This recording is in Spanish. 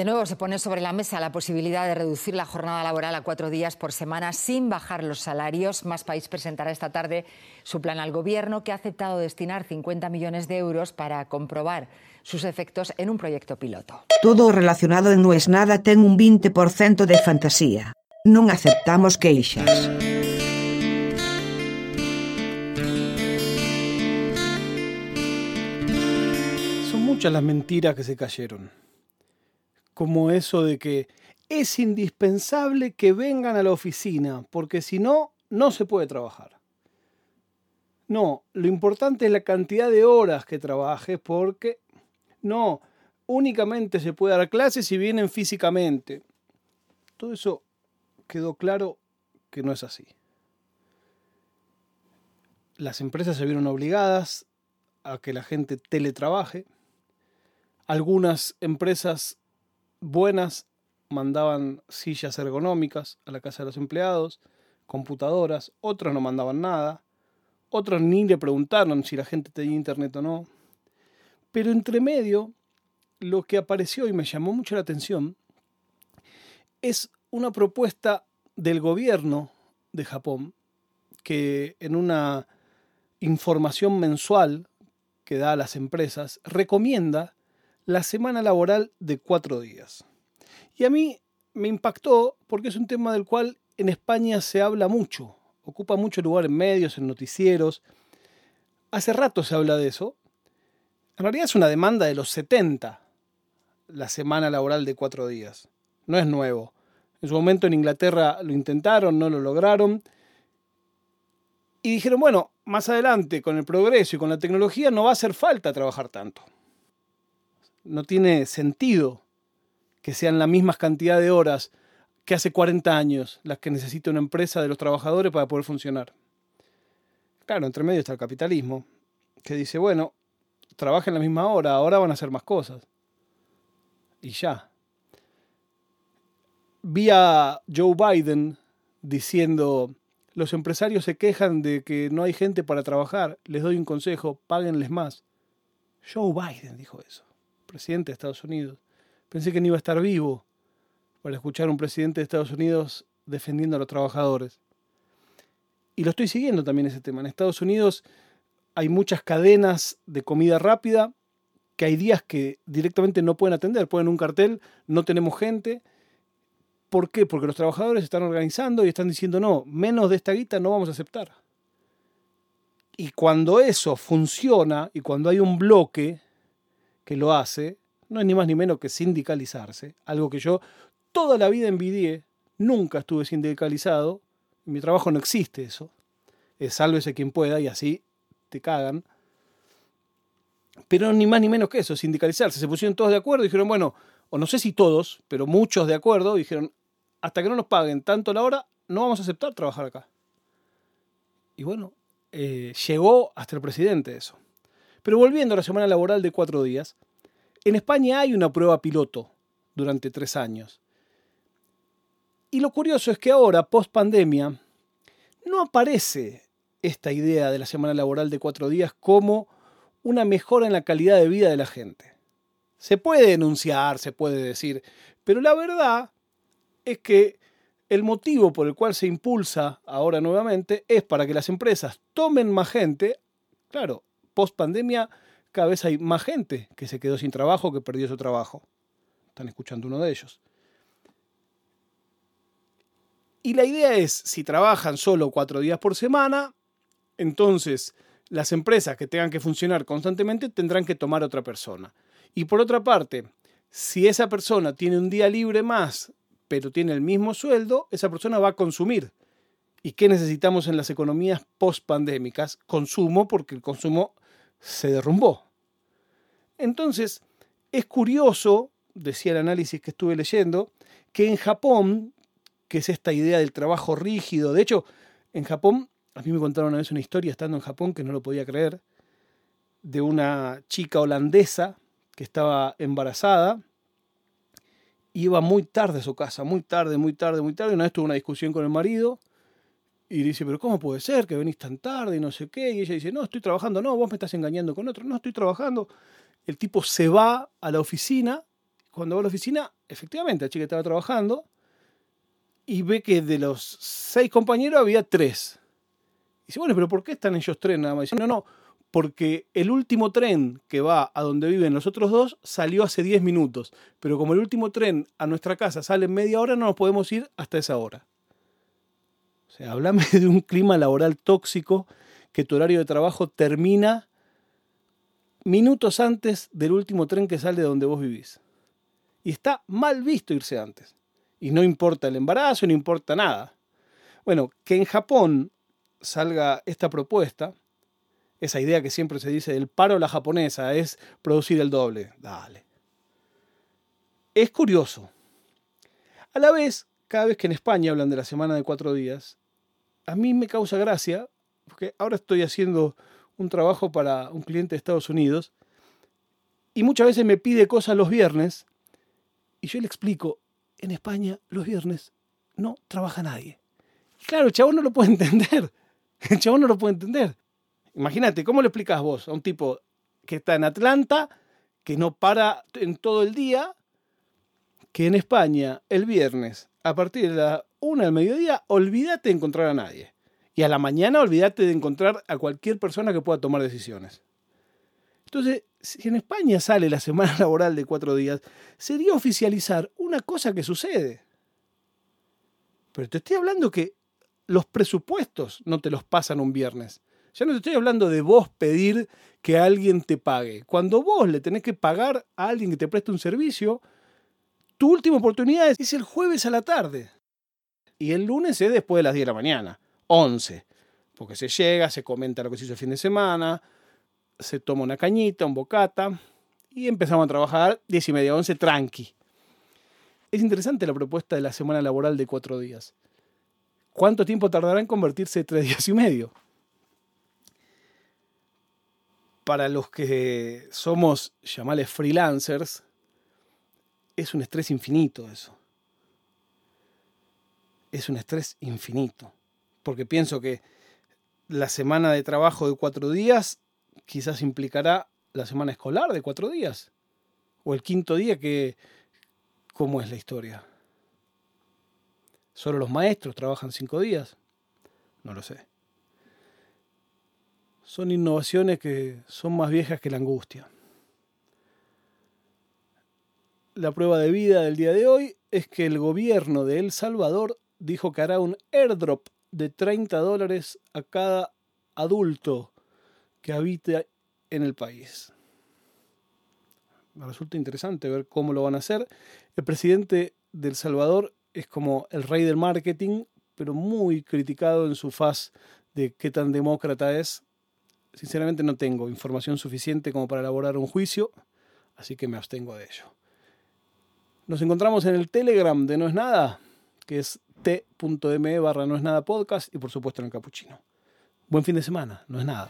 De nuevo se pone sobre la mesa la posibilidad de reducir la jornada laboral a cuatro días por semana sin bajar los salarios. Más País presentará esta tarde su plan al Gobierno, que ha aceptado destinar 50 millones de euros para comprobar sus efectos en un proyecto piloto. Todo relacionado en No es Nada ten un 20% de fantasía. Non aceptamos queixas. Son muchas las mentiras que se cayeron. Como eso de que es indispensable que vengan a la oficina, porque si no, no se puede trabajar. No, lo importante es la cantidad de horas que trabajes, porque no, únicamente se puede dar clases si vienen físicamente. Todo eso quedó claro que no es así. Las empresas se vieron obligadas a que la gente teletrabaje. Algunas empresas buenas mandaban sillas ergonómicas a la casa de los empleados, computadoras, otras no mandaban nada, otras ni le preguntaron si la gente tenía internet o no. Pero entre medio, lo que apareció y me llamó mucho la atención es una propuesta del gobierno de Japón que en una información mensual que da a las empresas recomienda la semana laboral de cuatro días. Y a mí me impactó porque es un tema del cual en España se habla mucho, ocupa mucho lugar en medios, en noticieros. Hace rato se habla de eso. En realidad es una demanda de los 70, la semana laboral de cuatro días. No es nuevo. En su momento en Inglaterra lo intentaron, no lo lograron. Y dijeron, bueno, más adelante, con el progreso y con la tecnología, no va a hacer falta trabajar tanto. No tiene sentido que sean la misma cantidad de horas que hace 40 años las que necesita una empresa de los trabajadores para poder funcionar. Claro, entre medio está el capitalismo, que dice, bueno, trabajen la misma hora, ahora van a hacer más cosas. Y ya vi a Joe Biden diciendo, los empresarios se quejan de que no hay gente para trabajar, les doy un consejo, páguenles más. Joe Biden dijo eso, presidente de Estados Unidos. Pensé que no iba a estar vivo para escuchar a un presidente de Estados Unidos defendiendo a los trabajadores. Y lo estoy siguiendo también ese tema. En Estados Unidos hay muchas cadenas de comida rápida que hay días que directamente no pueden atender. Ponen un cartel, no tenemos gente, ¿Por qué? Porque los trabajadores están organizando y están diciendo, no, menos de esta guita no vamos a aceptar. Y cuando eso funciona y cuando hay un bloque que lo hace, no es ni más ni menos que sindicalizarse, algo que yo toda la vida envidié, nunca estuve sindicalizado, en mi trabajo no existe eso, es sálvese quien pueda y así te cagan. Pero ni más ni menos que eso, sindicalizarse. Se pusieron todos de acuerdo y dijeron, bueno, o no sé si todos, pero muchos de acuerdo, dijeron, hasta que no nos paguen tanto la hora, no vamos a aceptar trabajar acá. Y bueno, eh, llegó hasta el presidente eso. Pero volviendo a la semana laboral de cuatro días, en España hay una prueba piloto durante tres años. Y lo curioso es que ahora, post pandemia, no aparece esta idea de la semana laboral de cuatro días como una mejora en la calidad de vida de la gente. Se puede denunciar, se puede decir, pero la verdad es que el motivo por el cual se impulsa ahora nuevamente es para que las empresas tomen más gente. Claro, post pandemia cada vez hay más gente que se quedó sin trabajo, que perdió su trabajo. Están escuchando uno de ellos. Y la idea es, si trabajan solo cuatro días por semana, entonces las empresas que tengan que funcionar constantemente tendrán que tomar otra persona. Y por otra parte, si esa persona tiene un día libre más pero tiene el mismo sueldo, esa persona va a consumir. ¿Y qué necesitamos en las economías post-pandémicas? Consumo, porque el consumo se derrumbó. Entonces, es curioso, decía el análisis que estuve leyendo, que en Japón, que es esta idea del trabajo rígido, de hecho, en Japón, a mí me contaron una vez una historia estando en Japón que no lo podía creer, de una chica holandesa que estaba embarazada iba muy tarde a su casa, muy tarde, muy tarde, muy tarde. Una vez tuvo una discusión con el marido y dice, pero ¿cómo puede ser que venís tan tarde y no sé qué? Y ella dice, no, estoy trabajando, no, vos me estás engañando con otro, no estoy trabajando. El tipo se va a la oficina Cuando va a la oficina, efectivamente, la chica estaba trabajando y ve que de los seis compañeros había tres. Y dice, bueno, pero ¿por qué están ellos tres nada más? Dice, no, no, porque el último tren que va a donde viven los otros dos salió hace 10 minutos. Pero como el último tren a nuestra casa sale en media hora, no nos podemos ir hasta esa hora. O sea, hablame de un clima laboral tóxico que tu horario de trabajo termina minutos antes del último tren que sale de donde vos vivís. Y está mal visto irse antes. Y no importa el embarazo, no importa nada. Bueno, que en Japón salga esta propuesta, esa idea que siempre se dice del paro la japonesa es producir el doble. Dale. Es curioso. A la vez, cada vez que en España hablan de la semana de cuatro días, a mí me causa gracia, porque ahora estoy haciendo un trabajo para un cliente de Estados Unidos y muchas veces me pide cosas los viernes y yo le explico, en España los viernes no trabaja nadie. claro, el chabón no lo puede entender. El chabón no lo puede entender. Imagínate, ¿cómo le explicas vos a un tipo que está en Atlanta, que no para en todo el día, que en España el viernes, a partir de la una del mediodía, olvídate de encontrar a nadie. Y a la mañana olvídate de encontrar a cualquier persona que pueda tomar decisiones. Entonces, si en España sale la semana laboral de cuatro días, sería oficializar una cosa que sucede. Pero te estoy hablando que los presupuestos no te los pasan un viernes. Ya no te estoy hablando de vos pedir que alguien te pague. Cuando vos le tenés que pagar a alguien que te preste un servicio, tu última oportunidad es el jueves a la tarde. Y el lunes es después de las 10 de la mañana, 11. Porque se llega, se comenta lo que se hizo el fin de semana, se toma una cañita, un bocata y empezamos a trabajar 10 y media, 11, tranqui. Es interesante la propuesta de la semana laboral de cuatro días. ¿Cuánto tiempo tardará en convertirse en tres días y medio? Para los que somos, llamales freelancers, es un estrés infinito eso. Es un estrés infinito. Porque pienso que la semana de trabajo de cuatro días quizás implicará la semana escolar de cuatro días. O el quinto día que... ¿Cómo es la historia? ¿Solo los maestros trabajan cinco días? No lo sé. Son innovaciones que son más viejas que la angustia. La prueba de vida del día de hoy es que el gobierno de El Salvador dijo que hará un airdrop de 30 dólares a cada adulto que habita en el país. Me resulta interesante ver cómo lo van a hacer. El presidente de El Salvador es como el rey del marketing, pero muy criticado en su faz de qué tan demócrata es. Sinceramente no tengo información suficiente como para elaborar un juicio, así que me abstengo de ello. Nos encontramos en el Telegram de No es Nada, que es t.me barra No es Nada Podcast y por supuesto en el Capuchino. Buen fin de semana, No es Nada.